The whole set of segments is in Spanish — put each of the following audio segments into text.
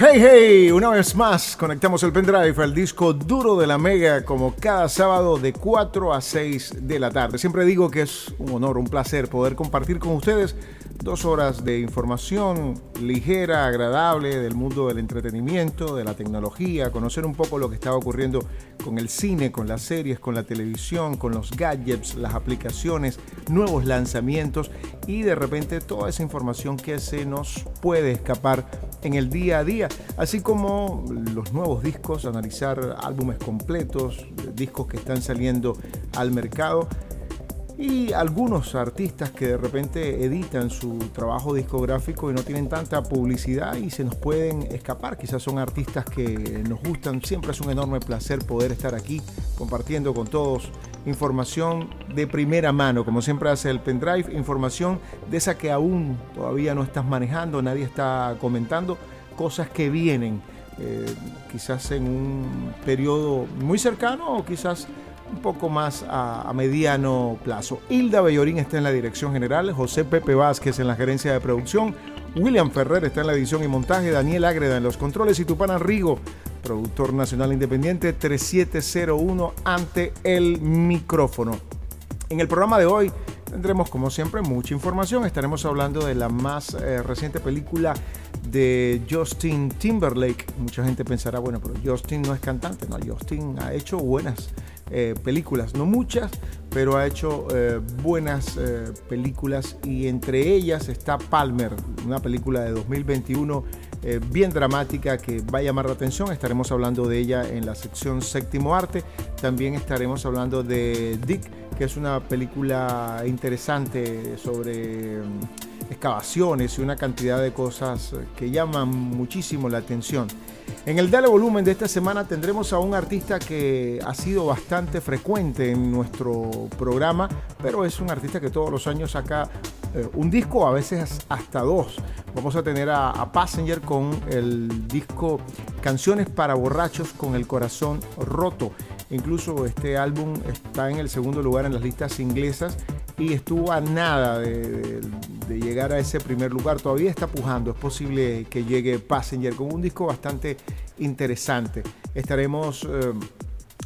Hey, hey, una vez más conectamos el pendrive al disco duro de la Mega como cada sábado de 4 a 6 de la tarde. Siempre digo que es un honor, un placer poder compartir con ustedes dos horas de información ligera, agradable del mundo del entretenimiento, de la tecnología, conocer un poco lo que estaba ocurriendo con el cine, con las series, con la televisión, con los gadgets, las aplicaciones, nuevos lanzamientos y de repente toda esa información que se nos puede escapar en el día a día, así como los nuevos discos, analizar álbumes completos, discos que están saliendo al mercado y algunos artistas que de repente editan su trabajo discográfico y no tienen tanta publicidad y se nos pueden escapar. Quizás son artistas que nos gustan. Siempre es un enorme placer poder estar aquí compartiendo con todos información de primera mano, como siempre hace el pendrive, información de esa que aún todavía no estás manejando, nadie está comentando, cosas que vienen. Eh, quizás en un periodo muy cercano o quizás un poco más a, mediano plazo. Hilda Bellorín está en la dirección general, José Pepe Vázquez en la gerencia de producción, William Ferrer está en la edición y montaje, Daniel Ágreda en los controles y Tupana Rigo, productor nacional independiente 3701 ante el micrófono. En el programa de hoy tendremos como siempre mucha información, estaremos hablando de la más eh, reciente película de Justin Timberlake. Mucha gente pensará, bueno, pero Justin no es cantante, no, Justin ha hecho buenas eh, películas, no muchas, pero ha hecho eh, buenas eh, películas y entre ellas está Palmer, una película de 2021 bien dramática que va a llamar la atención. Estaremos hablando de ella en la sección séptimo arte. También estaremos hablando de Dick, que es una película interesante sobre mm, excavaciones y una cantidad de cosas que llaman muchísimo la atención. En el Dale Volumen de esta semana tendremos a un artista que ha sido bastante frecuente en nuestro programa, pero es un artista que todos los años saca eh, un disco, a veces hasta dos. Vamos a tener a, a, Passenger con el disco Canciones para Borrachos con el Corazón Roto. Incluso este álbum está en el segundo lugar en las listas inglesas y estuvo a nada de, llegar a ese primer lugar. Todavía está pujando. Es posible que llegue Passenger con un disco bastante interesante. Estaremos eh,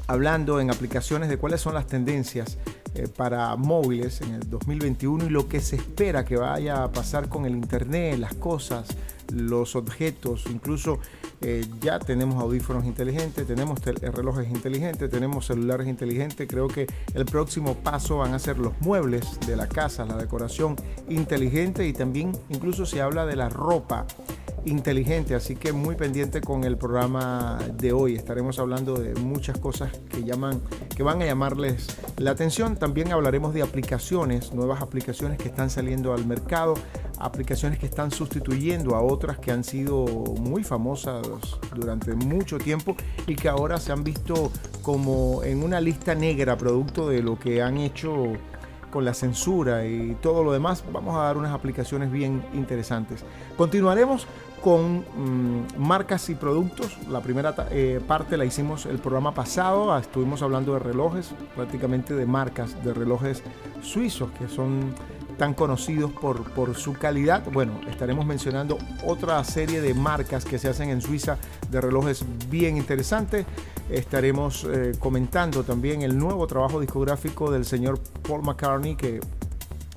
hablando en aplicaciones de cuáles son las tendencias eh, para móviles en el 2021 y lo que se espera que vaya a pasar con el Internet, las cosas, los objetos, incluso eh, ya tenemos audífonos inteligentes, tenemos relojes inteligentes, tenemos celulares inteligentes. Creo que el próximo paso van a ser los muebles de la casa, la decoración inteligente y también incluso se habla de la ropa inteligente, así que muy pendiente con el programa de hoy. Estaremos hablando de muchas cosas que llaman, que van a llamarles la atención. También hablaremos de aplicaciones, nuevas aplicaciones que están saliendo al mercado, aplicaciones que están sustituyendo a otras que han sido muy famosas durante mucho tiempo y que ahora se han visto como en una lista negra producto de lo que han hecho con la censura y todo lo demás, vamos a dar unas aplicaciones bien interesantes. Continuaremos con mm, marcas y productos. La primera eh, parte la hicimos el programa pasado, estuvimos hablando de relojes, prácticamente de marcas de relojes suizos que son tan conocidos por, por su calidad. Bueno, estaremos mencionando otra serie de marcas que se hacen en Suiza de relojes bien interesantes. Estaremos eh, comentando también el nuevo trabajo discográfico del señor Paul McCartney que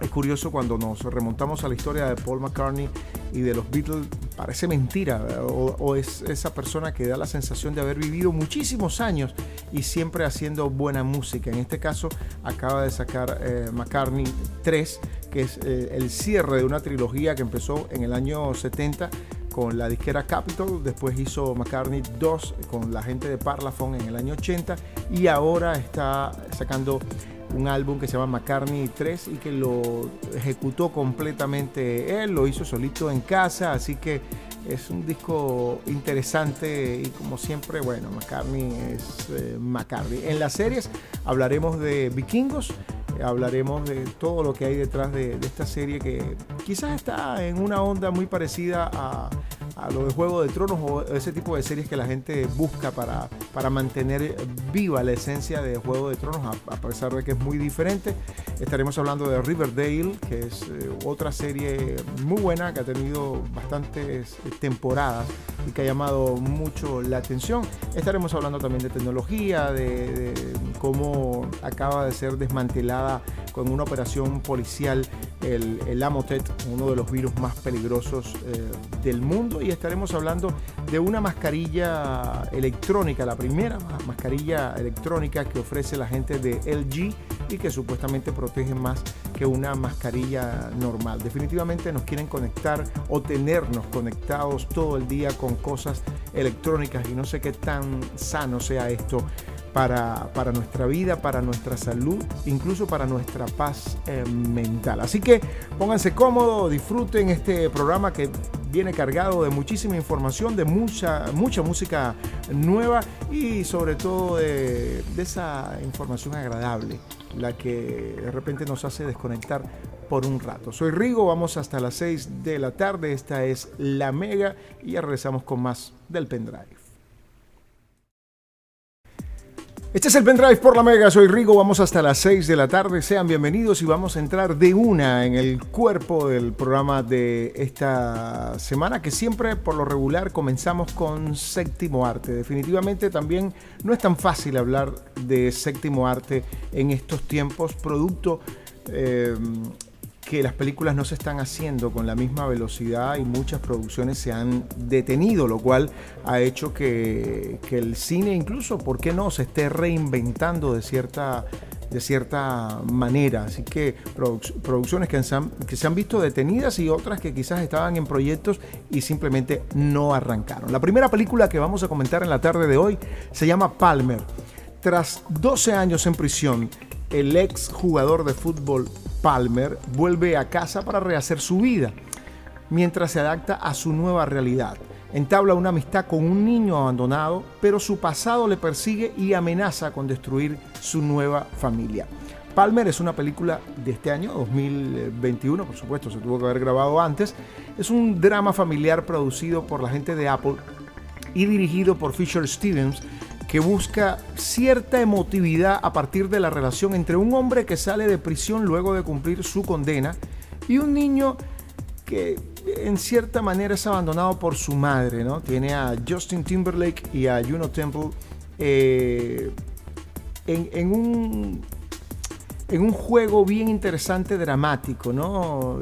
es curioso cuando nos remontamos a la historia de Paul McCartney y de los Beatles, parece mentira, o, es esa persona que da la sensación de haber vivido muchísimos años y siempre haciendo buena música. En este caso, acaba de sacar eh, McCartney 3, que es eh, el cierre de una trilogía que empezó en el año 70 con la disquera Capitol, después hizo McCartney 2 con la gente de Parlophone en el año 80 y ahora está sacando un álbum que se llama McCartney 3 y que lo ejecutó completamente él, lo hizo solito en casa, así que es un disco interesante y como siempre, bueno, McCartney es eh, McCartney. En las series hablaremos de vikingos, hablaremos de todo lo que hay detrás de, de esta serie que quizás está en una onda muy parecida a a lo de Juego de Tronos o ese tipo de series que la gente busca para, para mantener viva la esencia de Juego de Tronos, a, pesar de que es muy diferente. Estaremos hablando de Riverdale, que es eh, otra serie muy buena que ha tenido bastantes temporadas y que ha llamado mucho la atención. Estaremos hablando también de tecnología, de, cómo acaba de ser desmantelada con una operación policial el, el Amotet, uno de los virus más peligrosos eh, del mundo. Y estaremos hablando de una mascarilla electrónica, la primera mascarilla electrónica que ofrece la gente de LG y que supuestamente protege más que una mascarilla normal. Definitivamente nos quieren conectar o tenernos conectados todo el día con cosas electrónicas y no sé qué tan sano sea esto para, nuestra vida, para nuestra salud, incluso para nuestra paz eh, mental. Así que pónganse cómodos, disfruten este programa que viene cargado de muchísima información, de mucha, mucha música nueva y sobre todo de, de esa información agradable, la que de repente nos hace desconectar por un rato. Soy Rigo, vamos hasta las 6 de la tarde, esta es La Mega y ya regresamos con más del pendrive. Este es el pendrive por la Mega, soy Rigo, vamos hasta las 6 de la tarde, sean bienvenidos y vamos a entrar de una en el cuerpo del programa de esta semana que siempre por lo regular comenzamos con séptimo arte. Definitivamente también no es tan fácil hablar de séptimo arte en estos tiempos, producto eh, que las películas no se están haciendo con la misma velocidad y muchas producciones se han detenido, lo cual ha hecho que, el cine incluso, ¿por qué no?, se esté reinventando de cierta, de cierta manera. Así que producciones que, que se han visto detenidas y otras que quizás estaban en proyectos y simplemente no arrancaron. La primera película que vamos a comentar en la tarde de hoy se llama Palmer. Tras 12 años en prisión, el ex jugador de fútbol Palmer vuelve a casa para rehacer su vida, mientras se adapta a su nueva realidad. Entabla una amistad con un niño abandonado, pero su pasado le persigue y amenaza con destruir su nueva familia. Palmer es una película de este año, 2021, por supuesto, se tuvo que haber grabado antes. Es un drama familiar producido por la gente de Apple y dirigido por Fisher Stevens, que busca cierta emotividad a partir de la relación entre un hombre que sale de prisión luego de cumplir su condena y un niño que en cierta manera es abandonado por su madre, ¿no? Tiene a Justin Timberlake y a Juno Temple eh, en, un, en un juego bien interesante, dramático, ¿no?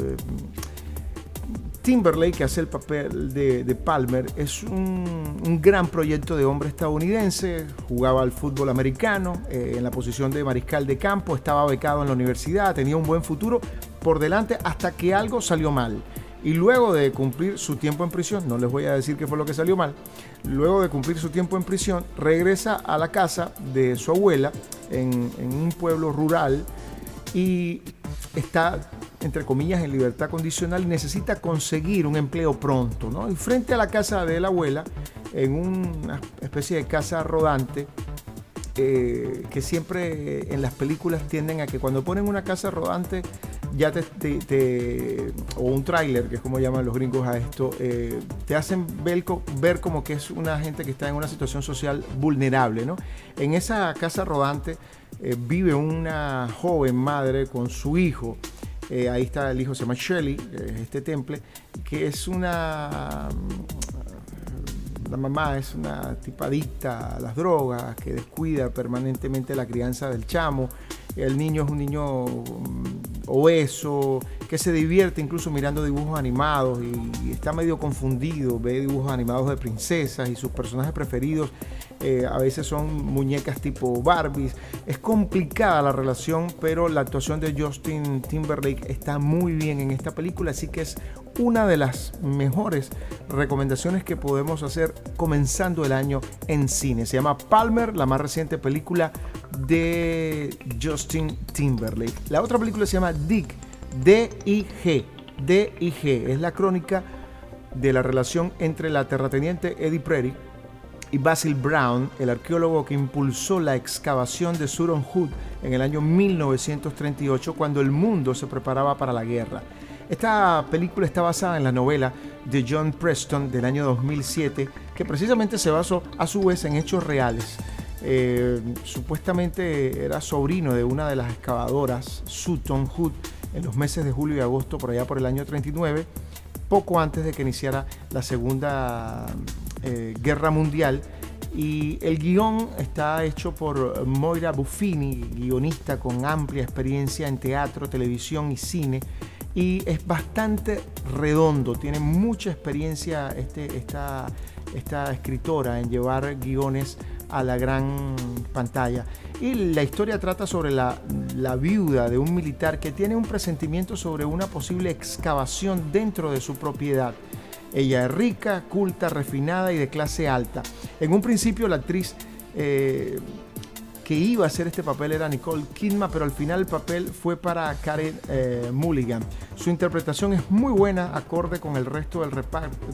Timberlake, que hace el papel de, Palmer, es un, gran proyecto de hombre estadounidense, jugaba al fútbol americano eh, en la posición de mariscal de campo, estaba becado en la universidad, tenía un buen futuro por delante hasta que algo salió mal. Y luego de cumplir su tiempo en prisión, no les voy a decir qué fue lo que salió mal, luego de cumplir su tiempo en prisión, regresa a la casa de su abuela en, en un pueblo rural y está entre comillas, en libertad condicional y necesita conseguir un empleo pronto. ¿no? Y frente a la casa de la abuela, en una especie de casa rodante, eh, que siempre en las películas tienden a que cuando ponen una casa rodante, ya te, o un tráiler, que es como llaman los gringos a esto, eh, te hacen ver, como que es una gente que está en una situación social vulnerable. ¿no? En esa casa rodante eh, vive una joven madre con su hijo eh, ahí está el hijo, se llama Shelley, este temple, que es una... La mamá es una tipadita a las drogas, que descuida permanentemente la crianza del chamo. El niño es un niño mm, obeso, que se divierte incluso mirando dibujos animados y, está medio confundido, ve dibujos animados de princesas y sus personajes preferidos eh, a veces son muñecas tipo Barbies. Es complicada la relación, pero la actuación de Justin Timberlake está muy bien en esta película, así que es una de las mejores recomendaciones que podemos hacer comenzando el año en cine. Se llama Palmer, la más reciente película de Justin Timberlake. La otra película se llama Dig, D-I-G, D-I-G. Es la crónica de la relación entre la terrateniente Eddie Prairie y Basil Brown, el arqueólogo que impulsó la excavación de Suron Hood en el año 1938 cuando el mundo se preparaba para la guerra. Esta película está basada en la novela de John Preston del año 2007, que precisamente se basó a su vez en hechos reales. Eh, supuestamente era sobrino de una de las excavadoras, Sutton Hood, en los meses de julio y agosto, por allá por el año 39, poco antes de que iniciara la Segunda Guerra Mundial. Y el guion está hecho por Moira Buffini, guionista con amplia experiencia en teatro, televisión y cine. Y es bastante redondo, tiene mucha experiencia este, esta, esta escritora en llevar guiones a la gran pantalla. Y la historia trata sobre la, viuda de un militar que tiene un presentimiento sobre una posible excavación dentro de su propiedad. Ella es rica, culta, refinada y de clase alta. En un principio la actriz eh, que iba a hacer este papel era Nicole Kidman, pero al final el papel fue para Karen eh, Mulligan. Su interpretación es muy buena, acorde con el resto del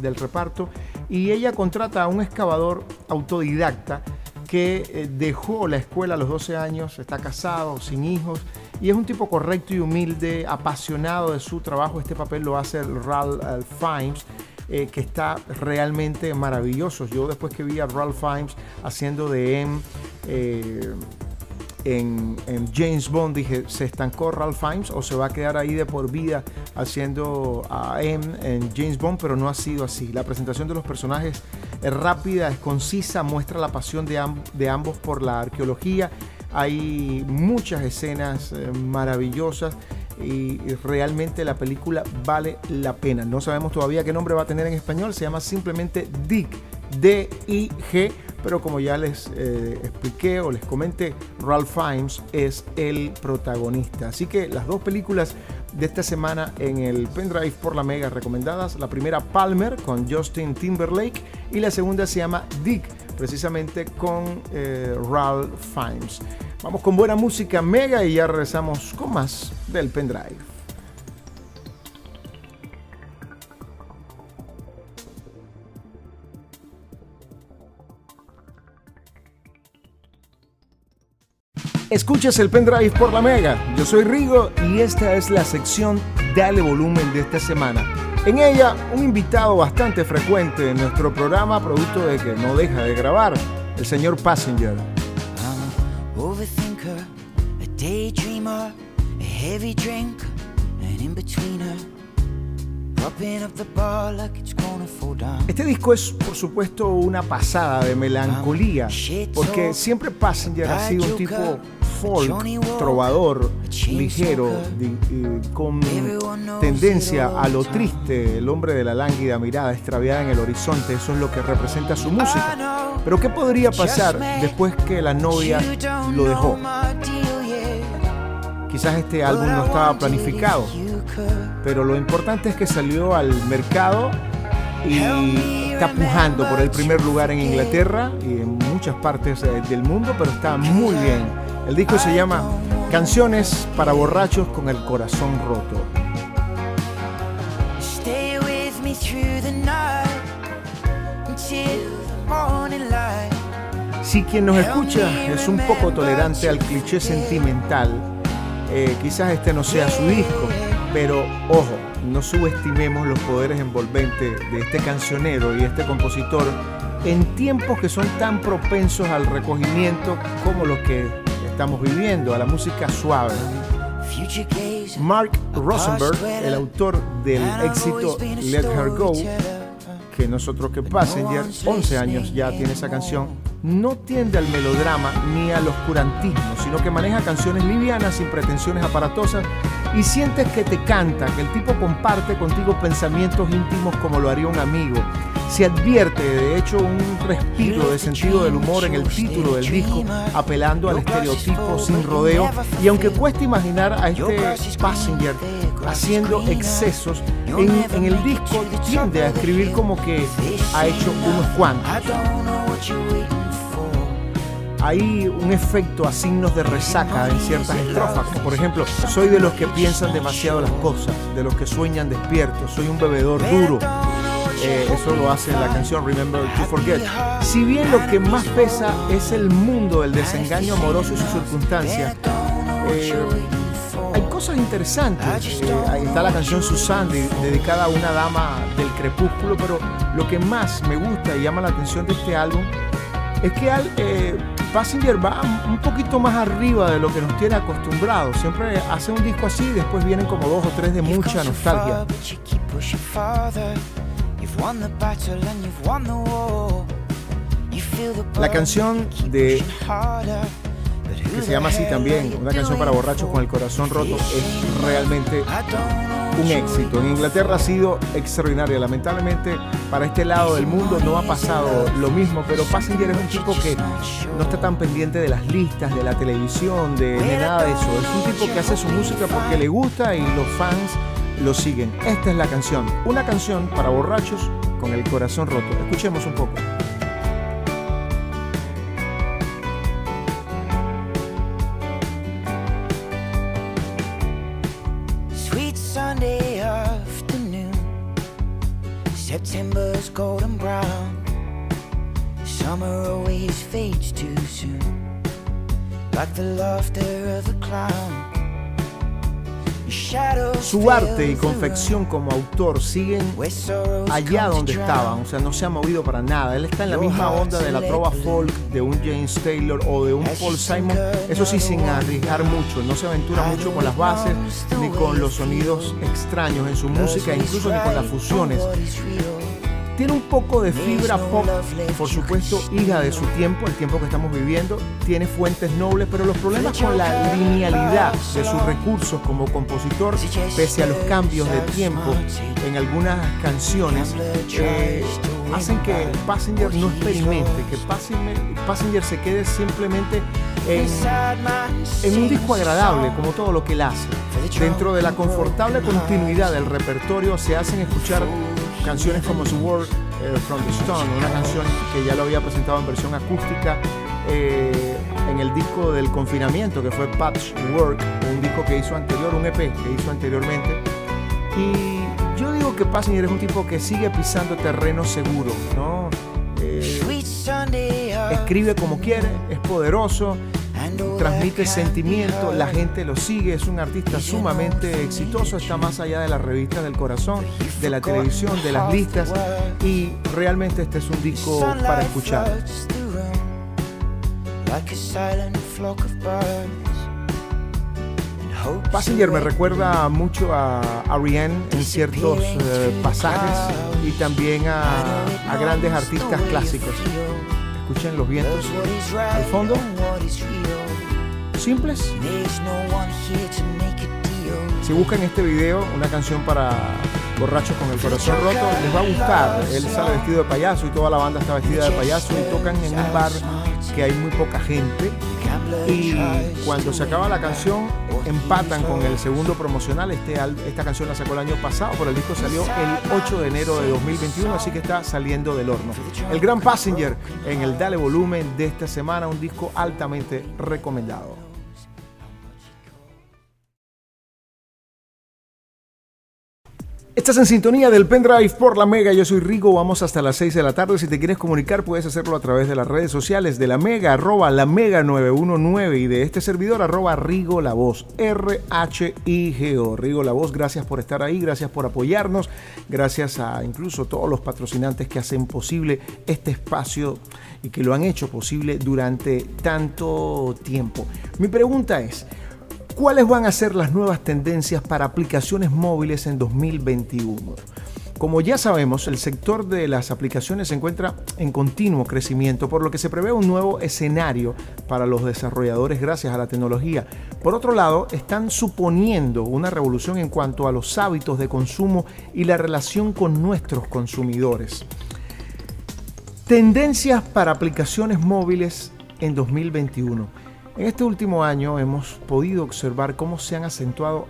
del reparto, y ella contrata a un excavador autodidacta que eh, dejó la escuela a los 12 años, está casado, sin hijos, y es un tipo correcto y humilde, apasionado de su trabajo. Este papel lo hace Ralph Fiennes, eh, que está realmente maravilloso. Yo después que vi a Ralph Fiennes haciendo de M eh, en, James Bond, dije, ¿se estancó Ralph Fiennes o se va a quedar ahí de por vida haciendo a M en James Bond? Pero no ha sido así. La presentación de los personajes es rápida, es concisa, muestra la pasión de, de ambos por la arqueología. Hay muchas escenas eh, maravillosas y realmente la película vale la pena. No sabemos todavía qué nombre va a tener en español, se llama simplemente Dig, D-I-G pero como ya les eh, expliqué o les comenté, Ralph Fiennes es el protagonista. Así que las dos películas de esta semana en el pendrive por la mega recomendadas, la primera Palmer con Justin Timberlake y la segunda se llama Dick, precisamente con eh, Ralph Fiennes. Vamos con buena música mega y ya regresamos con más del pendrive. Escuchas el pendrive por la Mega. Yo soy Rigo y esta es la sección Dale Volumen de esta semana. En ella, un invitado bastante frecuente en nuestro programa, producto de que no deja de grabar, el señor Passenger. Este disco es, por supuesto, una pasada de melancolía, porque siempre Passenger ha sido un tipo folk, trovador, ligero, con tendencia a lo triste, el hombre de la lánguida mirada extraviada en el horizonte, eso es lo que representa su música. Pero ¿qué podría pasar después que la novia lo dejó? Quizás este álbum no estaba planificado, pero lo importante es que salió al mercado y está pujando por el primer lugar en Inglaterra y en muchas partes eh, del mundo, pero está muy bien. El disco se llama Canciones para borrachos con el corazón roto. Si quien nos escucha es un poco tolerante al cliché sentimental, eh, quizás este no sea su disco, pero ojo, no subestimemos los poderes envolventes de este cancionero y este compositor en tiempos que son tan propensos al recogimiento como los que estamos viviendo, a la música suave. Mark Rosenberg, el autor del éxito Let Her Go, que nosotros que Passenger, 11 años ya tiene esa canción, no tiende al melodrama ni al oscurantismo, sino que maneja canciones livianas sin pretensiones aparatosas y sientes que te canta, que el tipo comparte contigo pensamientos íntimos como lo haría un amigo. Se advierte, de hecho, un respiro de sentido del humor en el título del disco, apelando al estereotipo sin rodeo. Y aunque cuesta imaginar a este Passenger haciendo excesos, en, en el disco tiende a escribir como que ha hecho unos cuantos hay un efecto a signos de resaca en ciertas estrofas, por ejemplo, soy de los que piensan demasiado las cosas, de los que sueñan despiertos, soy un bebedor duro. Eh, eso lo hace la canción Remember to Forget. Si bien lo que más pesa es el mundo del desengaño amoroso y sus circunstancias, eh, hay cosas interesantes. Eh, ahí está la canción Susanne dedicada a una dama del crepúsculo, pero lo que más me gusta y llama la atención de este álbum es que al, Passenger va un poquito más arriba de lo que nos tiene acostumbrados. Siempre hace un disco así y después vienen como dos o tres de mucha nostalgia. La canción de que se llama así también, una canción para borrachos con el corazón roto, es realmente un éxito. En Inglaterra ha sido extraordinaria. Lamentablemente para este lado del mundo no ha pasado lo mismo, pero Passenger es un tipo que no está tan pendiente de las listas, de la televisión, de nada de eso. Es un tipo que hace su música porque le gusta y los fans lo siguen. Esta es la canción, una canción para borrachos con el corazón roto. Escuchemos un poco. Fades too soon, like the laughter of a clown. Su arte y confección como autor siguen allá donde estaban, o sea, no se ha movido para nada. Él está en la misma onda de la trova folk, de un James Taylor o de un Paul Simon, eso sí, sin arriesgar mucho. No se aventura mucho con las bases ni con los sonidos extraños en su música, incluso ni con las fusiones. Tiene un poco de fibra pop, por supuesto, hija de su tiempo, el tiempo que estamos viviendo. Tiene fuentes nobles, pero los problemas con la linealidad de sus recursos como compositor, pese a los cambios de tiempo en algunas canciones, eh, hacen que Passenger no experimente, que Passenger, se quede simplemente en, en un disco agradable, como todo lo que él hace. Dentro de la confortable continuidad del repertorio se hacen escuchar canciones como The World eh, from the Stone, una canción que ya lo había presentado en versión acústica eh, en el disco del confinamiento que fue Patchwork, un disco que hizo anterior, un EP que hizo anteriormente. Y yo digo que Passenger es un tipo que sigue pisando terreno seguro, ¿no? Eh, escribe como quiere, es poderoso, transmite sentimiento, la gente lo sigue, es un artista sumamente exitoso, está más allá de las revistas del corazón, de la televisión, de las listas y realmente este es un disco para escuchar. Passenger me recuerda mucho a Ariane en ciertos eh, pasajes y también a grandes artistas clásicos. Escuchen los vientos al fondo. Simples. Si buscan este video, una canción para borrachos con el corazón roto, les va a gustar. Él sale vestido de payaso y toda la banda está vestida de payaso y tocan en un bar que hay muy poca gente. Y cuando se acaba la canción, empatan con el segundo promocional. Este, esta canción la sacó el año pasado, pero el disco salió el 8 de enero de 2021, así que está saliendo del horno. El Gran Passenger en el Dale Volumen de esta semana, un disco altamente recomendado. Estás en sintonía del pendrive por la Mega. Yo soy Rigo. Vamos hasta las 6 de la tarde. Si te quieres comunicar, puedes hacerlo a través de las redes sociales de la Mega, arroba la Mega 919 y de este servidor, arroba Rigo La Voz, R-H-I-G-O. Rigo La Voz, gracias por estar ahí, gracias por apoyarnos, gracias a incluso todos los patrocinantes que hacen posible este espacio y que lo han hecho posible durante tanto tiempo. Mi pregunta es. ¿Cuáles van a ser las nuevas tendencias para aplicaciones móviles en 2021? Como ya sabemos, el sector de las aplicaciones se encuentra en continuo crecimiento, por lo que se prevé un nuevo escenario para los desarrolladores gracias a la tecnología. Por otro lado, están suponiendo una revolución en cuanto a los hábitos de consumo y la relación con nuestros consumidores. Tendencias para aplicaciones móviles en 2021. En este último año hemos podido observar cómo se han acentuado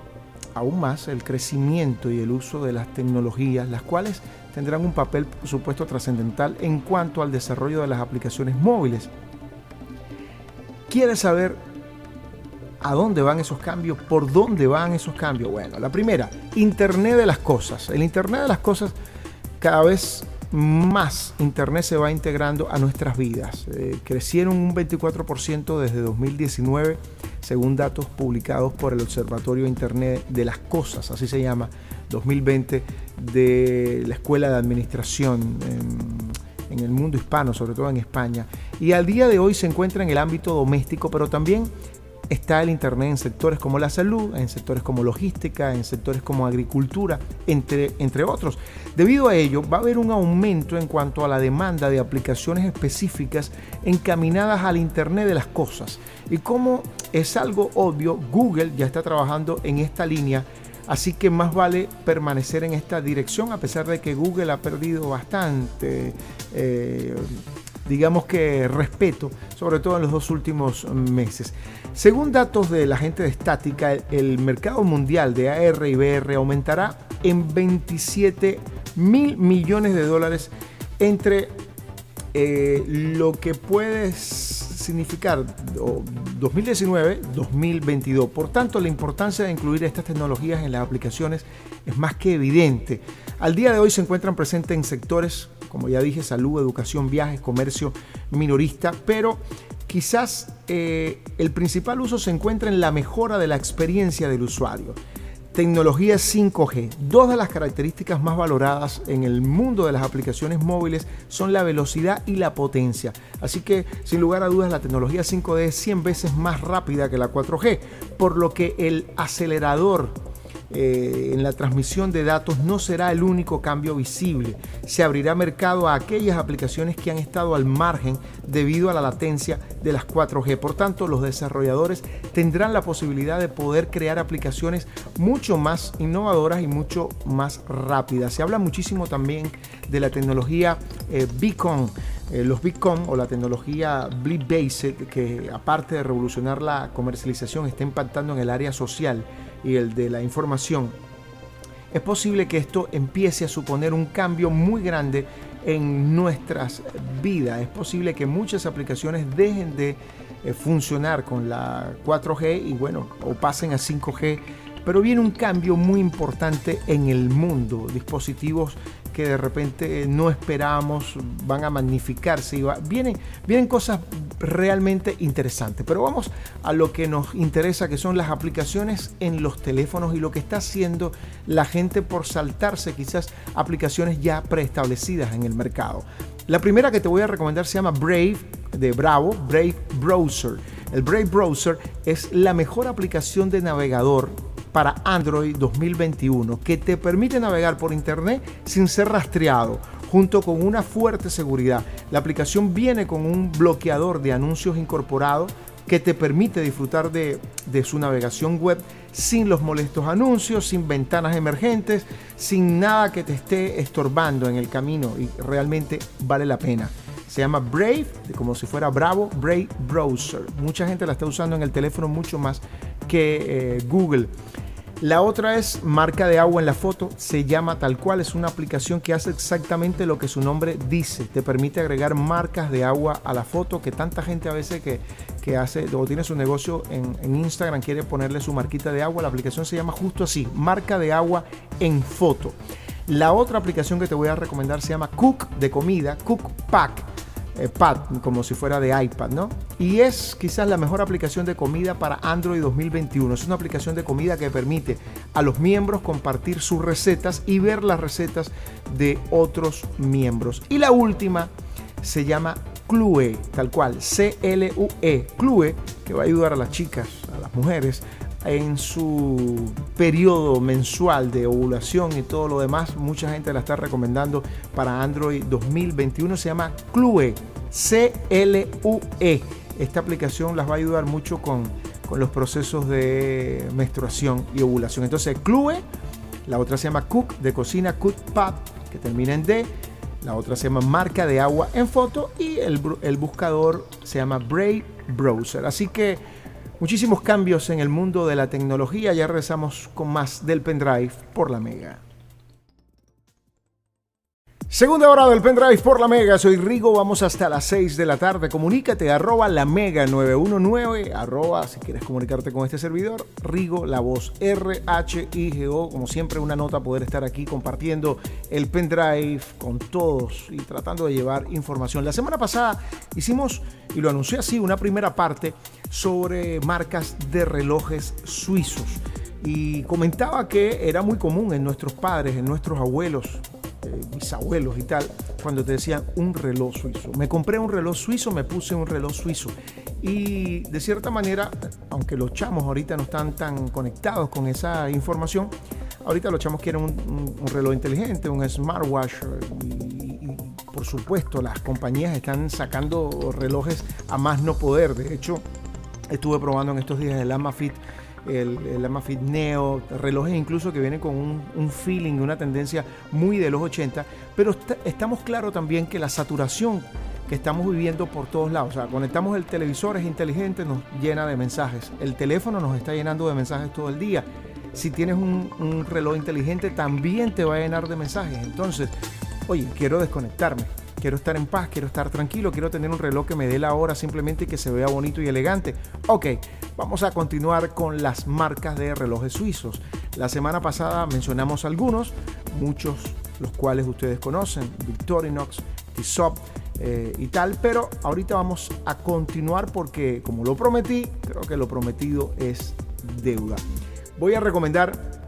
aún más el crecimiento y el uso de las tecnologías, las cuales tendrán un papel, por supuesto, trascendental en cuanto al desarrollo de las aplicaciones móviles. ¿Quieres saber a dónde van esos cambios? ¿Por dónde van esos cambios? Bueno, la primera, Internet de las Cosas. El Internet de las Cosas cada vez más Internet se va integrando a nuestras vidas. Eh, crecieron un 24% desde 2019, según datos publicados por el Observatorio Internet de las Cosas, así se llama, 2020, de la Escuela de Administración en, en el mundo hispano, sobre todo en España. Y al día de hoy se encuentra en el ámbito doméstico, pero también está el Internet en sectores como la salud, en sectores como logística, en sectores como agricultura, entre, entre otros. Debido a ello, va a haber un aumento en cuanto a la demanda de aplicaciones específicas encaminadas al Internet de las cosas. Y como es algo obvio, Google ya está trabajando en esta línea Así que más vale permanecer en esta dirección a pesar de que Google ha perdido bastante, eh, digamos que respeto, sobre todo en los dos últimos meses. Según datos de la gente de estática, el mercado mundial de AR y VR aumentará en 27 mil millones de dólares entre eh, lo que puede significar 2019-2022. Por tanto, la importancia de incluir estas tecnologías en las aplicaciones es más que evidente. Al día de hoy se encuentran presentes en sectores, como ya dije, salud, educación, viajes, comercio minorista, pero quizás eh, el principal uso se encuentra en la mejora de la experiencia del usuario tecnología 5G. Dos de las características más valoradas en el mundo de las aplicaciones móviles son la velocidad y la potencia. Así que, sin lugar a dudas, la tecnología 5G es 100 veces más rápida que la 4G, por lo que el acelerador eh, en la transmisión de datos no será el único cambio visible. Se abrirá mercado a aquellas aplicaciones que han estado al margen debido a la latencia de las 4G. Por tanto, los desarrolladores tendrán la posibilidad de poder crear aplicaciones mucho más innovadoras y mucho más rápidas. Se habla muchísimo también de la tecnología eh, Beacon. Eh, los Bitcoin o la tecnología Bleed Based, que aparte de revolucionar la comercialización, está impactando en el área social y el de la información, es posible que esto empiece a suponer un cambio muy grande en nuestras vidas. Es posible que muchas aplicaciones dejen de eh, funcionar con la 4G y bueno, o pasen a 5G. Pero viene un cambio muy importante en el mundo. Dispositivos que de repente no esperábamos van a magnificarse. Y vienen, vienen cosas realmente interesantes. Pero vamos a lo que nos interesa, que son las aplicaciones en los teléfonos y lo que está haciendo la gente por saltarse quizás aplicaciones ya preestablecidas en el mercado. La primera que te voy a recomendar se llama Brave, de Bravo, Brave Browser. El Brave Browser es la mejor aplicación de navegador para Android 2021 que te permite navegar por Internet sin ser rastreado junto con una fuerte seguridad. La aplicación viene con un bloqueador de anuncios incorporado que te permite disfrutar de, de, su navegación web sin los molestos anuncios, sin ventanas emergentes, sin nada que te esté estorbando en el camino y realmente vale la pena. Se llama Brave, como si fuera Bravo, Brave Browser. Mucha gente la está usando en el teléfono mucho más que eh, Google. La otra es marca de agua en la foto, se llama tal cual, es una aplicación que hace exactamente lo que su nombre dice, te permite agregar marcas de agua a la foto, que tanta gente a veces que, que hace o tiene su negocio en, en, Instagram quiere ponerle su marquita de agua, la aplicación se llama justo así, marca de agua en foto. La otra aplicación que te voy a recomendar se llama Cook de comida, Cook Pack pad, como si fuera de iPad, ¿no? Y es quizás la mejor aplicación de comida para Android 2021. Es una aplicación de comida que permite a los miembros compartir sus recetas y ver las recetas de otros miembros. Y la última se llama Clue, tal cual, C-L-U-E, Clue, que va a ayudar a las chicas, a las mujeres, en su periodo mensual de ovulación y todo lo demás. Mucha gente la está recomendando para Android 2021. Se llama Clue, C-L-U-E. Esta aplicación las va a ayudar mucho con, con los procesos de menstruación y ovulación. Entonces, Clue, la otra se llama Cook, de cocina, Cook Pad, que termina en D. La otra se llama marca de agua en foto y el, el buscador se llama Brave Browser. Así que Muchísimos cambios en el mundo de la tecnología. Ya regresamos con más del pendrive por la Mega. Segunda hora del pendrive por la Mega, soy Rigo, vamos hasta las 6 de la tarde. Comunícate, arroba la Mega 919, arroba si quieres comunicarte con este servidor, Rigo, la voz R-H-I-G-O. Como siempre, una nota poder estar aquí compartiendo el pendrive con todos y tratando de llevar información. La semana pasada hicimos, y lo anuncié así, una primera parte sobre marcas de relojes suizos. Y comentaba que era muy común en nuestros padres, en nuestros abuelos, eh, bisabuelos y tal, cuando te decían un reloj suizo. Me compré un reloj suizo, me puse un reloj suizo. Y de cierta manera, aunque los chamos ahorita no están tan conectados con esa información, ahorita los chamos quieren un, reloj inteligente, un smartwatch. Y, y, por supuesto, las compañías están sacando relojes a más no poder. De hecho, estuve probando en estos días el Amafit el, el Amafit Neo, relojes incluso que vienen con un, feeling, una tendencia muy de los 80, pero estamos claros también que la saturación que estamos viviendo por todos lados. O sea, conectamos el televisor, es inteligente, nos llena de mensajes. El teléfono nos está llenando de mensajes todo el día. Si tienes un, un reloj inteligente, también te va a llenar de mensajes. Entonces, oye, quiero desconectarme quiero estar en paz, quiero estar tranquilo, quiero tener un reloj que me dé la hora simplemente que se vea bonito y elegante. Ok, vamos a continuar con las marcas de relojes suizos. La semana pasada mencionamos algunos, muchos los cuales ustedes conocen, Victorinox, Tissot eh, y tal, pero ahorita vamos a continuar porque como lo prometí, creo que lo prometido es deuda. Voy a recomendar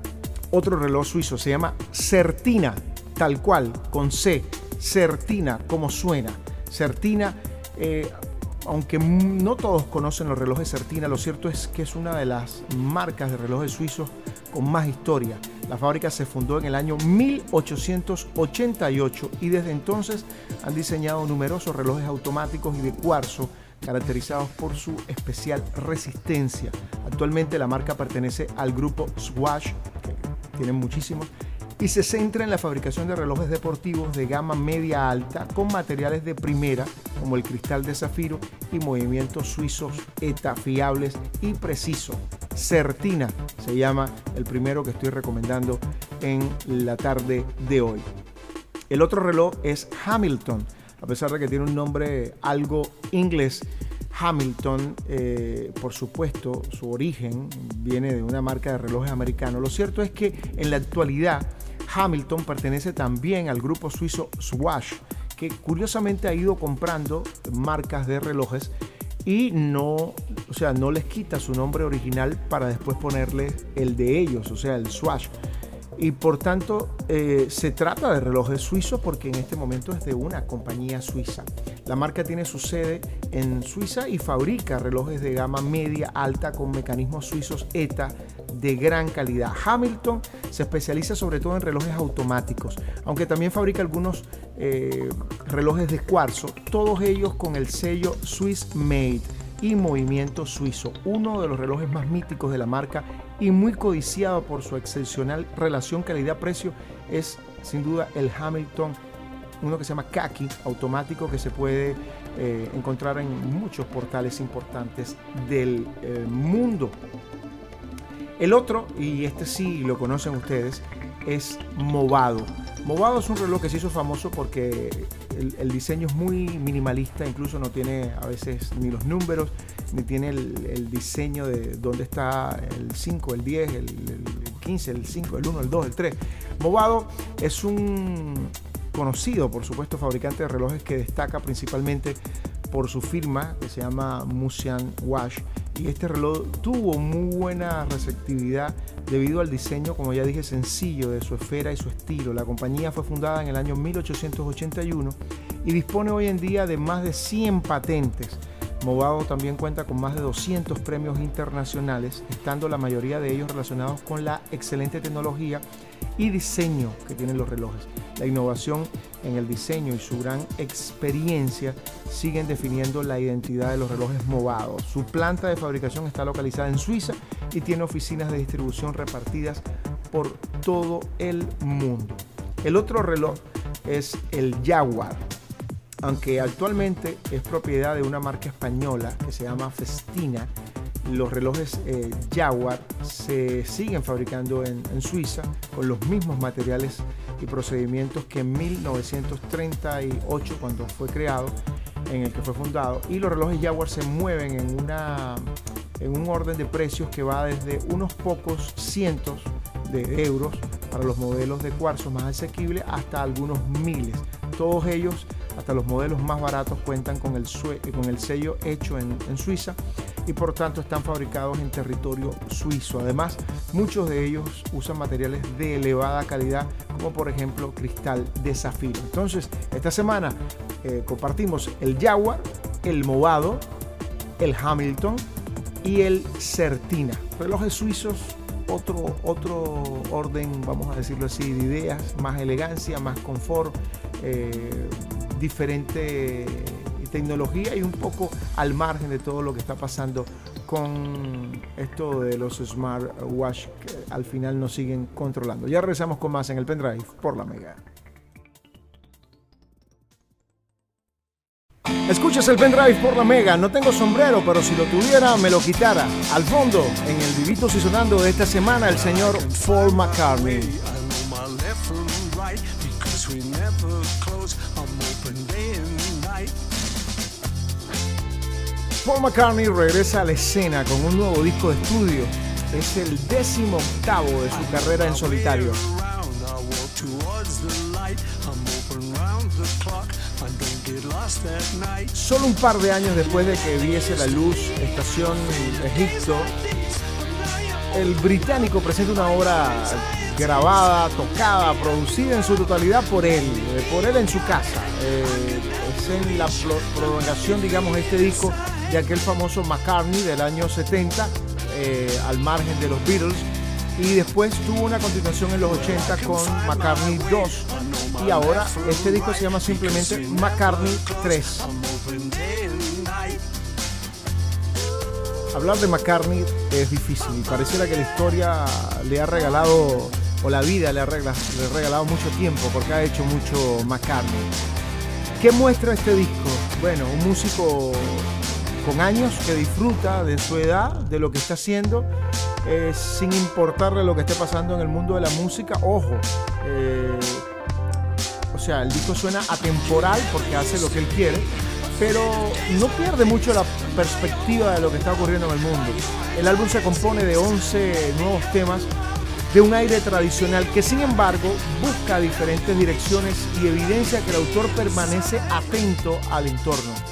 otro reloj suizo, se llama Certina, tal cual, con C Certina, como suena. Certina, eh, aunque no todos conocen los relojes Certina, lo cierto es que es una de las marcas de relojes suizos con más historia. La fábrica se fundó en el año 1888 y desde entonces han diseñado numerosos relojes automáticos y de cuarzo caracterizados por su especial resistencia. Actualmente la marca pertenece al grupo Swatch, que tienen muchísimos, y se centra en la fabricación de relojes deportivos de gama media alta con materiales de primera como el cristal de zafiro y movimientos suizos ETA fiables y precisos. Certina se llama el primero que estoy recomendando en la tarde de hoy. El otro reloj es Hamilton, a pesar de que tiene un nombre algo inglés. Hamilton, eh, por supuesto, su origen viene de una marca de relojes americano. Lo cierto es que en la actualidad Hamilton pertenece también al grupo suizo Swatch, que curiosamente ha ido comprando marcas de relojes y no, o sea, no les quita su nombre original para después ponerle el de ellos, o sea, el Swatch y por tanto eh, se trata de relojes suizos porque en este momento es de una compañía suiza. La marca tiene su sede en Suiza y fabrica relojes de gama media alta con mecanismos suizos ETA de gran calidad. Hamilton se especializa sobre todo en relojes automáticos, aunque también fabrica algunos eh, relojes de cuarzo, todos ellos con el sello Swiss Made y movimiento suizo, uno de los relojes más míticos de la marca y muy codiciado por su excepcional relación calidad-precio es sin duda el Hamilton, uno que se llama Kaki, automático que se puede eh, encontrar en muchos portales importantes del eh, mundo. El otro, y este sí lo conocen ustedes, es Movado. Movado es un reloj que se hizo famoso porque el, diseño es muy minimalista, incluso no tiene a veces ni los números, ni tiene el, diseño de dónde está el 5, el 10, el, 15, el 5, el 1, el 2, el 3. Movado es un conocido, por supuesto, fabricante de relojes que destaca principalmente por su firma que se llama Musian Wash y este reloj tuvo muy buena receptividad debido al diseño, como ya dije, sencillo de su esfera y su estilo. La compañía fue fundada en el año 1881 y dispone hoy en día de más de 100 patentes. Movado también cuenta con más de 200 premios internacionales, estando la mayoría de ellos relacionados con la excelente tecnología y diseño que tienen los relojes. La innovación en el diseño y su gran experiencia siguen definiendo la identidad de los relojes movados. Su planta de fabricación está localizada en Suiza y tiene oficinas de distribución repartidas por todo el mundo. El otro reloj es el Jaguar, aunque actualmente es propiedad de una marca española que se llama Festina los relojes eh, Jaguar se siguen fabricando en, Suiza con los mismos materiales y procedimientos que en 1938 cuando fue creado, en el que fue fundado. Y los relojes Jaguar se mueven en, una, en un orden de precios que va desde unos pocos cientos de euros para los modelos de cuarzo más asequibles hasta algunos miles. Todos ellos, hasta los modelos más baratos, cuentan con el, con el sello hecho en, en Suiza y por tanto están fabricados en territorio suizo. Además, muchos de ellos usan materiales de elevada calidad, como por ejemplo cristal de zafiro. Entonces, esta semana eh, compartimos el Jaguar, el Movado, el Hamilton y el Certina. Relojes suizos otro, otro orden, vamos a decirlo así, de ideas, más elegancia, más confort, eh, diferente tecnología y un poco al margen de todo lo que está pasando con esto de los smartwatch que al final nos siguen controlando. Ya regresamos con más en el pendrive por la Mega. Escuchas el pendrive por la Mega. No tengo sombrero, pero si lo tuviera, me lo quitara. Al fondo, en el vivito y sonando de esta semana, el señor Paul McCartney. Paul McCartney regresa a la escena con un nuevo disco de estudio. Es el décimo octavo de su carrera en solitario. Solo un par de años después de que viese la luz Estación Egipto, el británico presenta una obra grabada, tocada, producida en su totalidad por él, eh, por él en su casa. Eh, es en la prolongación, digamos, este disco de aquel famoso McCartney del año 70, eh, al margen de los Beatles, y después tuvo una continuación en los 80 con McCartney 2 y ahora este disco se llama simplemente McCartney 3. Hablar de McCartney es difícil, pareciera que la historia le ha regalado, o la vida le ha regalado mucho tiempo porque ha hecho mucho McCartney. ¿Qué muestra este disco? Bueno, un músico con años que disfruta de su edad, de lo que está haciendo, eh, sin importarle lo que esté pasando en el mundo de la música. Ojo, eh, o sea, el disco suena atemporal porque hace lo que él quiere, pero no pierde mucho la perspectiva de lo que está ocurriendo en el mundo. El álbum se compone de 11 nuevos temas de un aire tradicional que sin embargo busca diferentes direcciones y evidencia que el autor permanece atento al entorno.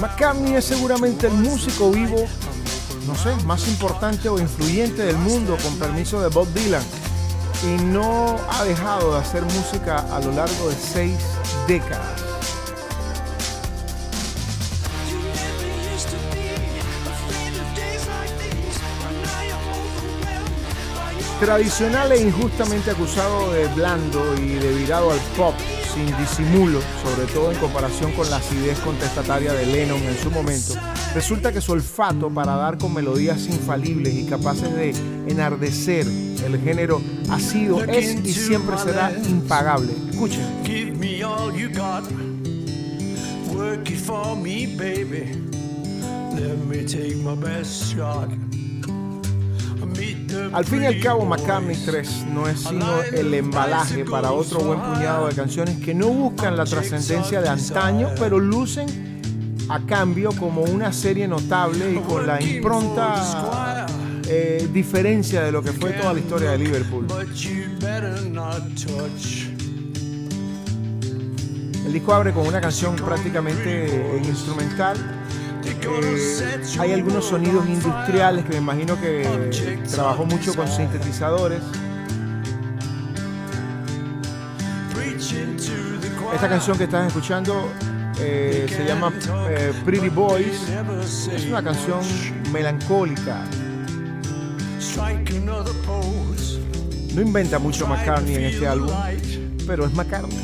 McCartney es seguramente el músico vivo, no sé, más importante o influyente del mundo, con permiso de Bob Dylan, y no ha dejado de hacer música a lo largo de seis décadas. Tradicional e injustamente acusado de blando y de virado al pop, sin disimulo, sobre todo en comparación con la acidez contestataria de Lennon en su momento, resulta que su olfato para dar con melodías infalibles y capaces de enardecer el género ha sido, es y siempre será impagable. Escuchen. Al fin y al cabo, McCartney 3 no es sino el embalaje para otro buen puñado de canciones que no buscan la trascendencia de antaño, pero lucen a cambio como una serie notable y con la impronta eh, diferencia de lo que fue toda la historia de Liverpool. El disco abre con una canción prácticamente instrumental hay algunos sonidos industriales que me imagino que trabajó mucho con sintetizadores. Esta canción que estás escuchando eh, se llama eh, Pretty Boys. Es una canción melancólica. No inventa mucho McCartney en este álbum, pero es McCartney.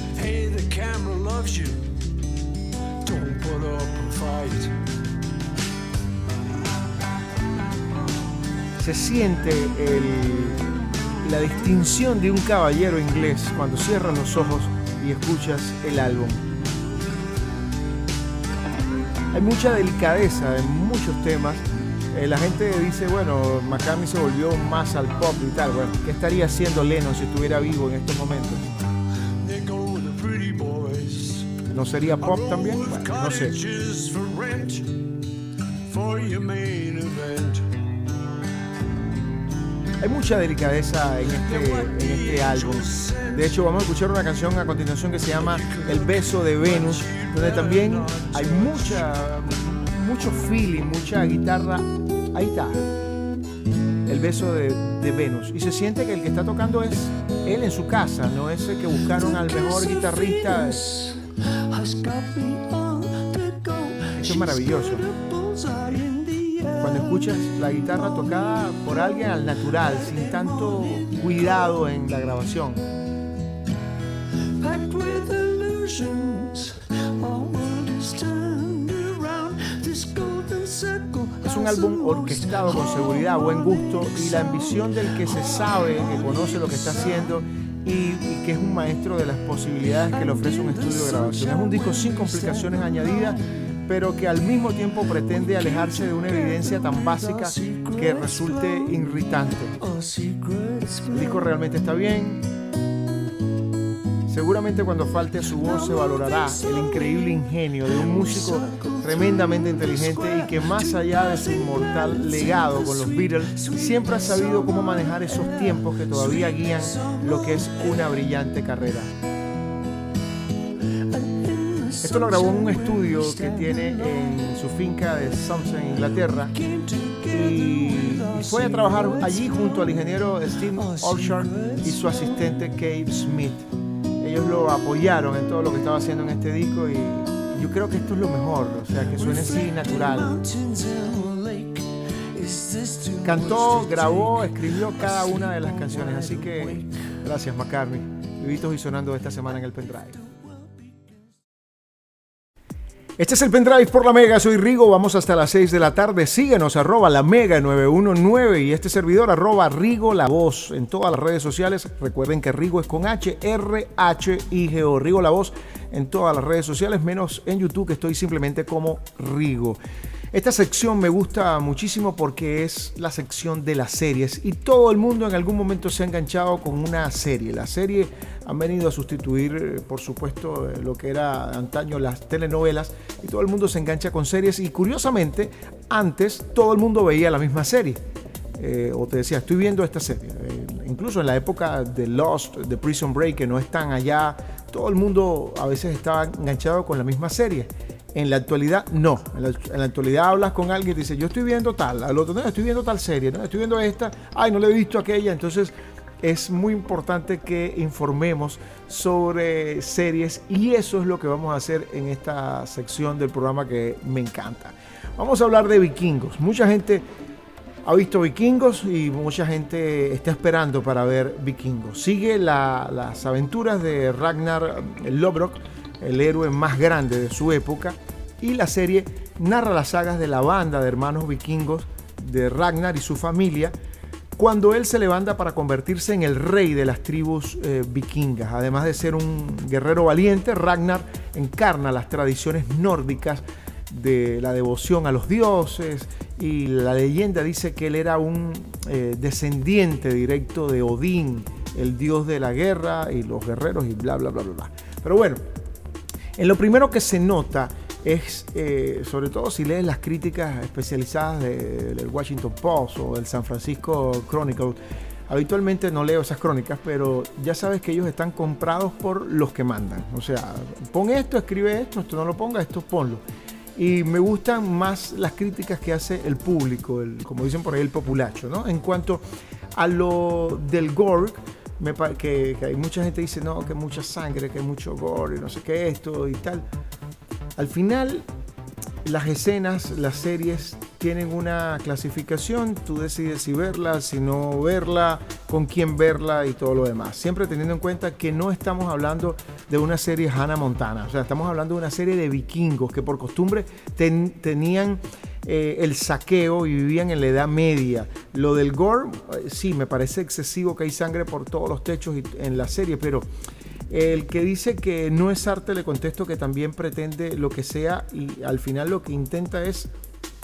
Se siente la distinción de un caballero inglés cuando cierras los ojos y escuchas el álbum. Hay mucha delicadeza en muchos temas. Eh, la gente dice, bueno, McCartney se volvió más al pop y tal. Bueno, ¿qué estaría haciendo Lennon si estuviera vivo en estos momentos? ¿No sería pop también? no sé. Hay mucha delicadeza en este, en este álbum. De hecho, vamos a escuchar una canción a continuación que se llama El beso de Venus, donde también hay mucha, mucho feeling, mucha guitarra. Ahí está. El beso de, de Venus. Y se siente que el que está tocando es él en su casa, no es el que buscaron al mejor guitarrista. Esto es maravilloso cuando escuchas la guitarra tocada por alguien al natural, sin tanto cuidado en la grabación. Es un álbum orquestado con seguridad, buen gusto y la ambición del que se sabe, que conoce lo que está haciendo y, y, que es un maestro de las posibilidades que le ofrece un estudio de grabación. Es un disco sin complicaciones añadidas pero que al mismo tiempo pretende alejarse de una evidencia tan básica que resulte irritante. El disco realmente está bien. Seguramente cuando falte su voz se valorará el increíble ingenio de un músico tremendamente inteligente y que más allá de su inmortal legado con los Beatles, siempre ha sabido cómo manejar esos tiempos que todavía guían lo que es una brillante carrera. Esto lo grabó en un estudio que tiene en su finca de Somerset, Inglaterra. Y fue a trabajar allí junto al ingeniero Steve Olshan y su asistente Kate Smith. Ellos lo apoyaron en todo lo que estaba haciendo en este disco y yo creo que esto es lo mejor, o sea, que suene así natural. Cantó, grabó, escribió cada una de las canciones, así que gracias McCartney. Vivitos y sonando esta semana en el pendrive. Este es el pendrive por la Mega, soy Rigo, vamos hasta las 6 de la tarde. Síguenos, arroba la Mega 919 y este servidor, arroba Rigo la Voz en todas las redes sociales. Recuerden que Rigo es con H, R, H, I, G, O. Rigo la Voz en todas las redes sociales, menos en YouTube, que estoy simplemente como Rigo. Esta sección me gusta muchísimo porque es la sección de las series y todo el mundo en algún momento se ha enganchado con una serie. La serie han venido a sustituir, eh, por supuesto, eh, lo que era antaño las telenovelas y todo el mundo se engancha con series y curiosamente antes todo el mundo veía la misma serie. Eh, o te decía, estoy viendo esta serie. incluso en la época de Lost, de Prison Break, que no están allá, todo el mundo a veces estaba enganchado con la misma serie. En la actualidad, no. En la, actualidad hablas con alguien y dice, yo estoy viendo tal, al otro, no, estoy viendo tal serie, no, estoy viendo esta, ay, no le he visto aquella. Entonces, es muy importante que informemos sobre series y eso es lo que vamos a hacer en esta sección del programa que me encanta. Vamos a hablar de vikingos. Mucha gente ha visto vikingos y mucha gente está esperando para ver vikingos. Sigue las aventuras de Ragnar Lodbrok el héroe más grande de su época, y la serie narra las sagas de la banda de hermanos vikingos de Ragnar y su familia, cuando él se levanta para convertirse en el rey de las tribus eh, vikingas. Además de ser un guerrero valiente, Ragnar encarna las tradiciones nórdicas de la devoción a los dioses y la leyenda dice que él era un eh, descendiente directo de Odín, el dios de la guerra y los guerreros y bla, bla, bla, bla. bla. Pero bueno, en lo primero que se nota es, eh, sobre todo si lees las críticas especializadas del Washington Post o del San Francisco Chronicle, habitualmente no leo esas crónicas, pero ya sabes que ellos están comprados por los que mandan. O sea, pon esto, escribe esto, esto no lo ponga, esto ponlo. Y me gustan más las críticas que hace el público, el, como dicen por ahí, el populacho, ¿no? En cuanto a lo del Gorg, que, hay mucha gente que dice, no, que mucha sangre, que mucho gore, no sé qué, esto y tal. Al final, las escenas, las series tienen una clasificación, tú decides si verla, si no verla, con quién verla y todo lo demás. Siempre teniendo en cuenta que no estamos hablando de una serie Hannah Montana, o sea, estamos hablando de una serie de vikingos que por costumbre tenían eh, el saqueo y vivían en la Edad Media. Lo del gore, eh, sí, me parece excesivo que hay sangre por todos los techos en la serie, pero el que dice que no es arte le contesto que también pretende lo que sea y al final lo que intenta es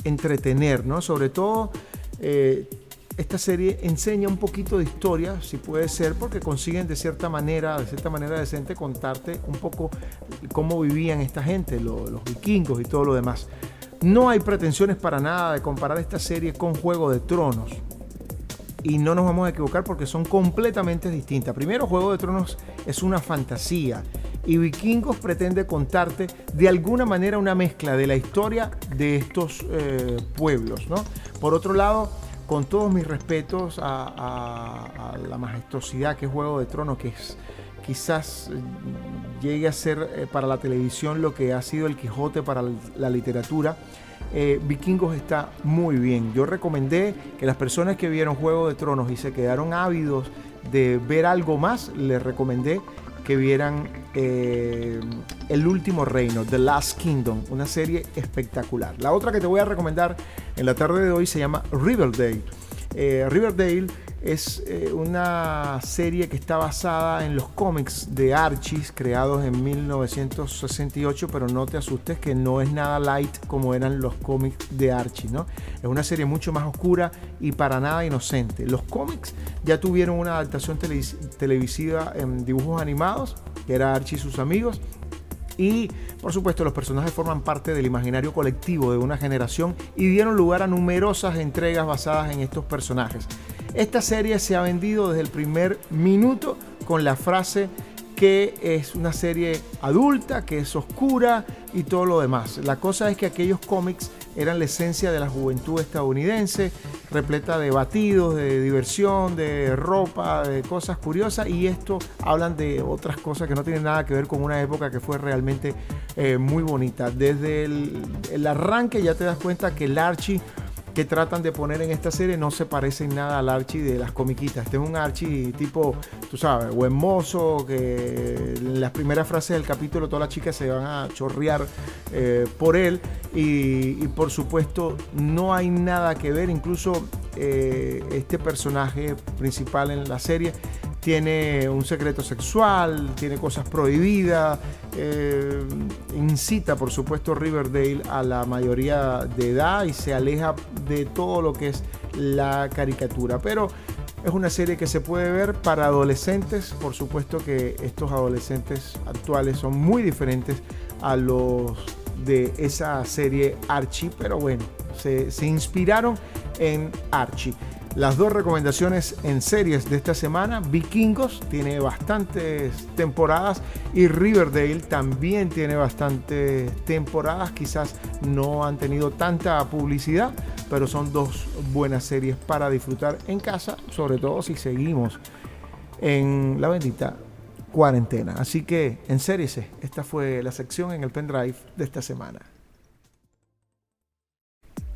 entretener, ¿no? Sobre todo eh, esta serie enseña un poquito de historia, si puede ser, porque consiguen de cierta manera, de cierta manera decente, contarte un poco cómo vivían esta gente, los vikingos y todo lo demás. No hay pretensiones para nada de comparar esta serie con Juego de Tronos. y no nos vamos a equivocar porque son completamente distintas. Primero, Juego de Tronos es una fantasía y Vikingos pretende contarte de alguna manera una mezcla de la historia de estos eh, pueblos. ¿no? Por otro lado, con todos mis respetos a, la majestuosidad que es Juego de Tronos, que es quizás eh, llegue a ser eh, para la televisión lo que ha sido el Quijote para la literatura. Vikingos está muy bien. Yo recomendé que las personas que vieron Juego de Tronos y se quedaron ávidos de ver algo más, les recomendé que vieran eh, El último reino, The Last Kingdom, una serie espectacular. La otra que te voy a recomendar en la tarde de hoy se llama Riverdale. Eh, Riverdale es eh, una serie que está basada en los cómics de Archie creados en 1968, pero no te asustes que no es nada light como eran los cómics de Archie, ¿no? Es una serie mucho más oscura y para nada inocente. Los cómics ya tuvieron una adaptación televisiva en dibujos animados, que era Archie y sus amigos, y por supuesto los personajes forman parte del imaginario colectivo de una generación y dieron lugar a numerosas entregas basadas en estos personajes. Esta serie se ha vendido desde el primer minuto con la frase que es una serie adulta, que es oscura y todo lo demás. La cosa es que aquellos cómics eran la esencia de la juventud estadounidense, repleta de batidos, de diversión, de ropa, de cosas curiosas y esto hablan de otras cosas que no tienen nada que ver con una época que fue realmente eh, muy bonita. Desde el, el arranque ya te das cuenta que el Archie que tratan de poner en esta serie no se parece en nada al Archie de las comiquitas. Este es un Archie tipo, tú sabes, buen mozo, que en las primeras frases del capítulo todas las chicas se van a chorrear eh, por él. Y, por supuesto no hay nada que ver, incluso eh, este personaje principal en la serie tiene un secreto sexual, tiene cosas prohibidas, eh, incita por supuesto Riverdale a la mayoría de edad y se aleja de todo lo que es la caricatura. Pero es una serie que se puede ver para adolescentes, por supuesto que estos adolescentes actuales son muy diferentes a los de esa serie Archie, pero bueno, se, se inspiraron en Archie. Las dos recomendaciones en series de esta semana, Vikingos tiene bastantes temporadas y Riverdale también tiene bastantes temporadas, quizás no han tenido tanta publicidad, pero son dos buenas series para disfrutar en casa, sobre todo si seguimos en la bendita cuarentena. Así que en series, esta fue la sección en el pendrive de esta semana.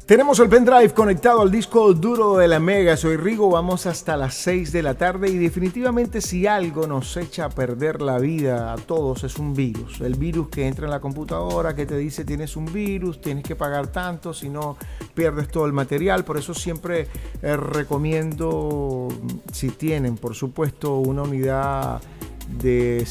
Tenemos el pendrive conectado al disco duro de la Mega. Soy Rigo, vamos hasta las 6 de la tarde y definitivamente si algo nos echa a perder la vida a todos es un virus. El virus que entra en la computadora, que te dice tienes un virus, tienes que pagar tanto, si no pierdes todo el material. Por eso siempre eh, recomiendo, si tienen por supuesto una unidad de,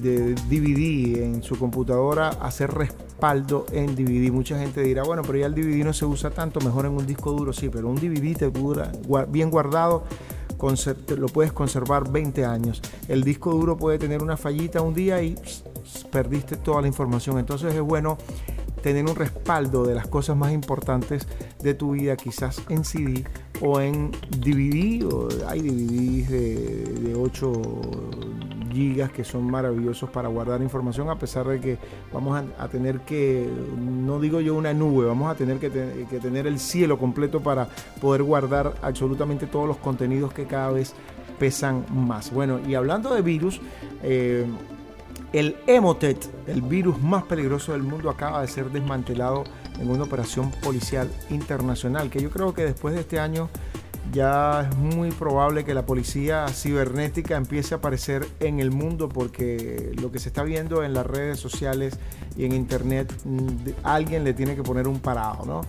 de DVD en su computadora, hacer respaldo en DVD. Mucha gente dirá, bueno, pero ya el DVD no se usa tanto, mejor en un disco duro, sí, pero un DVD te dura bien guardado, lo puedes conservar 20 años. El disco duro puede tener una fallita un día y perdiste toda la información. Entonces es bueno tener un respaldo de las cosas más importantes de tu vida, quizás en CD o en DVD. O hay DVDs de, de 8 gigas que son maravillosos para guardar información, a pesar de que vamos a, tener que, no digo yo una nube, vamos a tener que, tener el cielo completo para poder guardar absolutamente todos los contenidos que cada vez pesan más. Bueno, y hablando de virus, eh, el Emotet, el virus más peligroso del mundo, acaba de ser desmantelado en una operación policial internacional, que yo creo que después de este año ya es muy probable que la policía cibernética empiece a aparecer en el mundo porque lo que se está viendo en las redes sociales y en internet, mm, alguien le tiene que poner un parado, ¿no?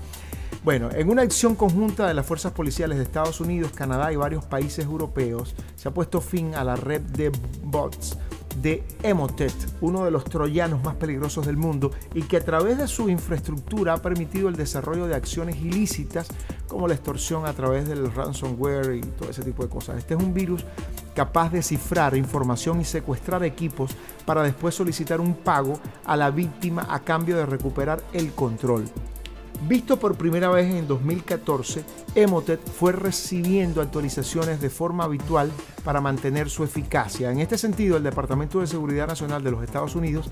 Bueno, en una acción conjunta de las fuerzas policiales de Estados Unidos, Canadá y varios países europeos, se ha puesto fin a la red de bots de Emotet, uno de los troyanos más peligrosos del mundo y que a través de su infraestructura ha permitido el desarrollo de acciones ilícitas como la extorsión a través del ransomware y todo ese tipo de cosas. Este es un virus capaz de cifrar información y secuestrar equipos para después solicitar un pago a la víctima a cambio de recuperar el control. Visto por primera vez en 2014, Emotet fue recibiendo actualizaciones de forma habitual para mantener su eficacia. En este sentido, el Departamento de Seguridad Nacional de los Estados Unidos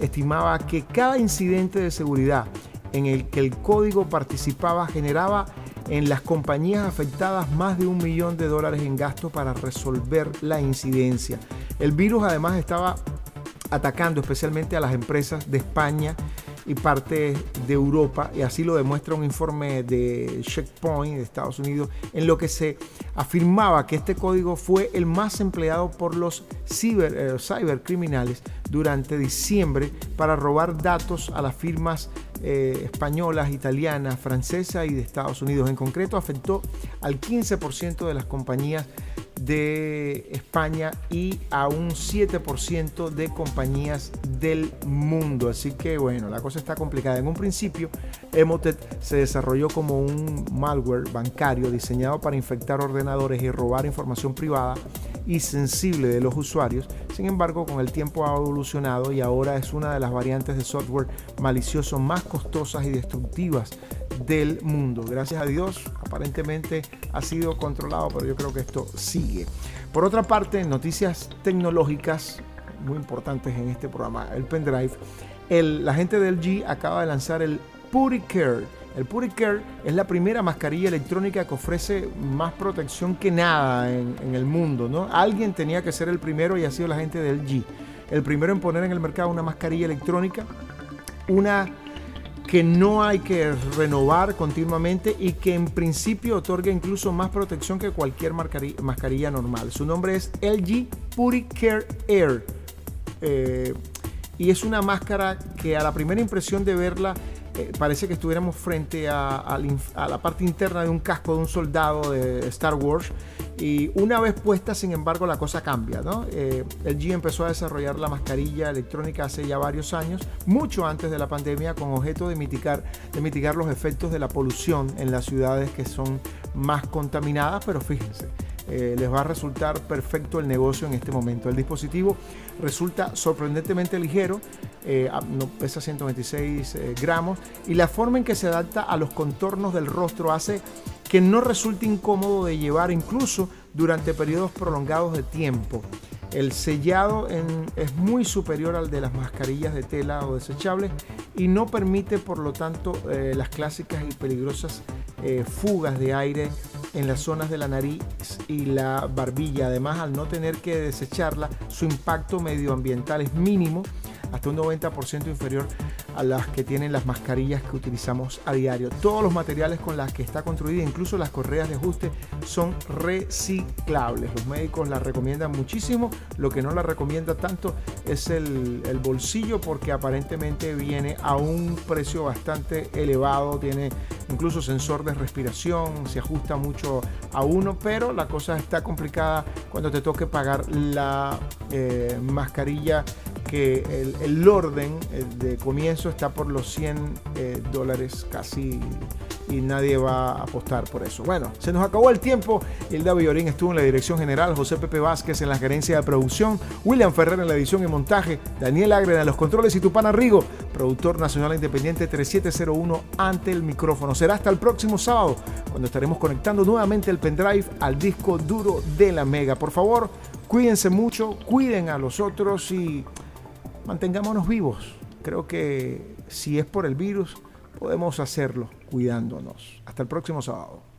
estimaba que cada incidente de seguridad en el que el código participaba generaba en las compañías afectadas más de un millón de dólares en gasto para resolver la incidencia. El virus además estaba atacando especialmente a las empresas de España y parte de Europa, y así lo demuestra un informe de Checkpoint de Estados Unidos, en lo que se afirmaba que este código fue el más empleado por los ciber, eh, durante diciembre para robar datos a las firmas eh, españolas, italianas, francesas y de Estados Unidos. En concreto, afectó al 15% de las compañías de España y a un 7% de compañías del mundo. Así que bueno, la cosa está complicada. En un principio, Emotet se desarrolló como un malware bancario diseñado para infectar ordenadores y robar información privada y sensible de los usuarios. Sin embargo, con el tiempo ha evolucionado y ahora es una de las variantes de software malicioso más costosas y destructivas del mundo. Gracias a Dios, aparentemente ha sido controlado, pero yo creo que esto sigue. Por otra parte, noticias tecnológicas muy importantes en este programa, el pendrive. El, la gente del G acaba de lanzar el PuriCare. El PuriCare es la primera mascarilla electrónica que ofrece más protección que nada en, el mundo. ¿no? Alguien tenía que ser el primero y ha sido la gente del G. El primero en poner en el mercado una mascarilla electrónica, una que no hay que renovar continuamente y que en principio otorga incluso más protección que cualquier mascarilla normal. Su nombre es LG PuriCare Air. Eh, y es una máscara que a la primera impresión de verla eh, parece que estuviéramos frente a, la parte interna de un casco de un soldado de Star Wars. Y una vez puesta, sin embargo, la cosa cambia. Eh, el G empezó a desarrollar la mascarilla electrónica hace ya varios años, mucho antes de la pandemia, con objeto de mitigar, de mitigar los efectos de la polución en las ciudades que son más contaminadas. Pero fíjense, eh, les va a resultar perfecto el negocio en este momento. El dispositivo resulta sorprendentemente ligero, eh, no pesa 126 eh, gramos y la forma en que se adapta a los contornos del rostro hace que no resulte incómodo de llevar incluso durante periodos prolongados de tiempo. El sellado es muy superior al de las mascarillas de tela o desechables y no permite por lo tanto las clásicas y peligrosas fugas de aire en las zonas de la nariz y la barbilla. Además, al no tener que desecharla, su impacto medioambiental es mínimo, hasta un 90% inferior a las que tienen las mascarillas que utilizamos a diario. Todos los materiales con los que está construida, incluso las correas de ajuste, son reciclables. Los médicos la recomiendan muchísimo. Lo que no la recomienda tanto es el, el bolsillo porque aparentemente viene a un precio bastante elevado. Tiene incluso sensor de respiración, se ajusta mucho a uno, pero la cosa está complicada cuando te toque pagar la eh, mascarilla que el, orden eh, de comienzo está por los 100 eh, dólares casi y nadie va a apostar por eso. Bueno, se nos acabó el tiempo. Hilda Villorín estuvo en la dirección general, José Pepe Vázquez en la gerencia de producción, William Ferrer en la edición y montaje, Daniel Agren en los controles y Tupana Rigo, productor nacional independiente 3701 ante el micrófono. Será hasta el próximo sábado cuando estaremos conectando nuevamente el pendrive al disco duro de la Mega. Por favor, cuídense mucho, cuiden a los otros y mantengámonos vivos. Creo que si es por el virus, podemos hacerlo cuidándonos. Hasta el próximo sábado.